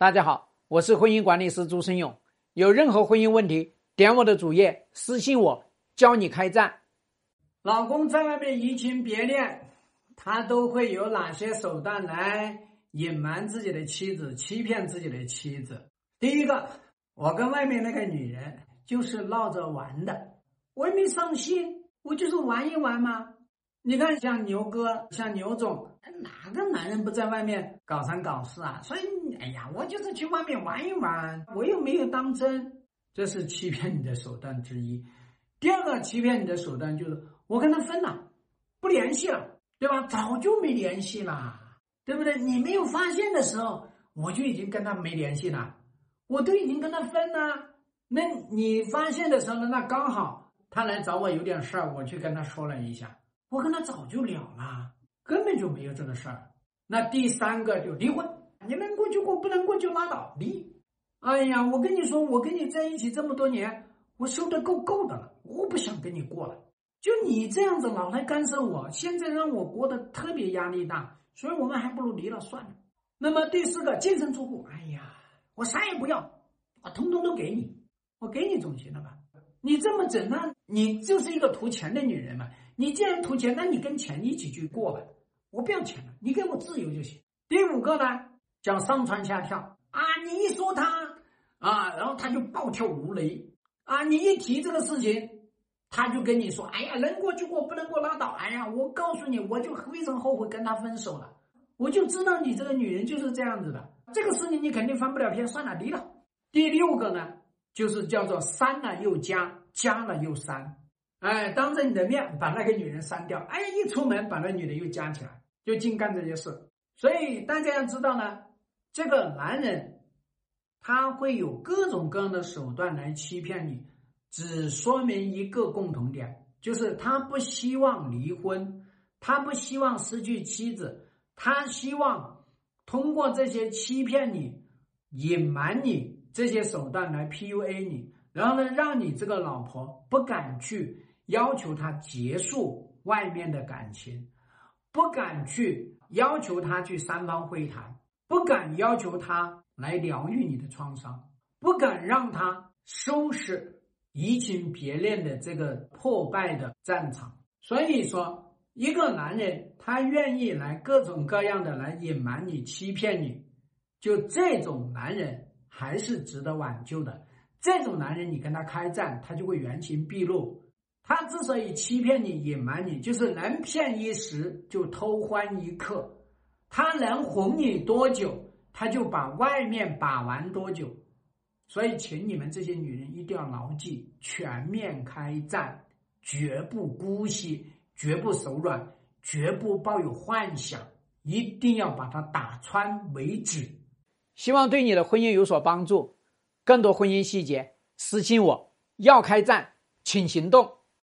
大家好，我是婚姻管理师朱生勇。有任何婚姻问题，点我的主页私信我，教你开战。老公在外面移情别恋，他都会有哪些手段来隐瞒自己的妻子、欺骗自己的妻子？第一个，我跟外面那个女人就是闹着玩的，我也没上心，我就是玩一玩嘛。你看，像牛哥，像牛总，哪个男人不在外面搞三搞四啊？所以，哎呀，我就是去外面玩一玩，我又没有当真，这是欺骗你的手段之一。第二个欺骗你的手段就是我跟他分了，不联系了，对吧？早就没联系了，对不对？你没有发现的时候，我就已经跟他没联系了，我都已经跟他分了。那你发现的时候呢？那刚好他来找我有点事儿，我去跟他说了一下。我跟他早就了了，根本就没有这个事儿。那第三个就离婚，你能过就过，不能过就拉倒，离。哎呀，我跟你说，我跟你在一起这么多年，我受的够够的了，我不想跟你过了。就你这样子老来干涉我，现在让我过得特别压力大，所以我们还不如离了算了。那么第四个净身出户，哎呀，我啥也不要，我通通都给你，我给你总行了吧？你这么整，那你就是一个图钱的女人嘛。你既然图钱，那你跟钱一起去过吧，我不要钱了，你给我自由就行。第五个呢，叫上蹿下跳啊，你一说他啊，然后他就暴跳如雷啊，你一提这个事情，他就跟你说，哎呀，能过就过，不能过拉倒。哎呀，我告诉你，我就非常后悔跟他分手了，我就知道你这个女人就是这样子的，这个事情你肯定翻不了篇，算了，离了。第六个呢，就是叫做删了又加，加了又删。哎，当着你的面把那个女人删掉，哎，一出门把那女的又加起来，就净干这些事。所以大家要知道呢，这个男人他会有各种各样的手段来欺骗你，只说明一个共同点，就是他不希望离婚，他不希望失去妻子，他希望通过这些欺骗你、隐瞒你这些手段来 PUA 你，然后呢，让你这个老婆不敢去。要求他结束外面的感情，不敢去要求他去三方会谈，不敢要求他来疗愈你的创伤，不敢让他收拾移情别恋的这个破败的战场。所以说，一个男人他愿意来各种各样的来隐瞒你、欺骗你，就这种男人还是值得挽救的。这种男人，你跟他开战，他就会原形毕露。他之所以欺骗你、隐瞒你，就是能骗一时就偷欢一刻，他能哄你多久，他就把外面把玩多久。所以，请你们这些女人一定要牢记：全面开战，绝不姑息，绝不手软，绝不抱有幻想，一定要把它打穿为止。希望对你的婚姻有所帮助。更多婚姻细节，私信我。要开战，请行动。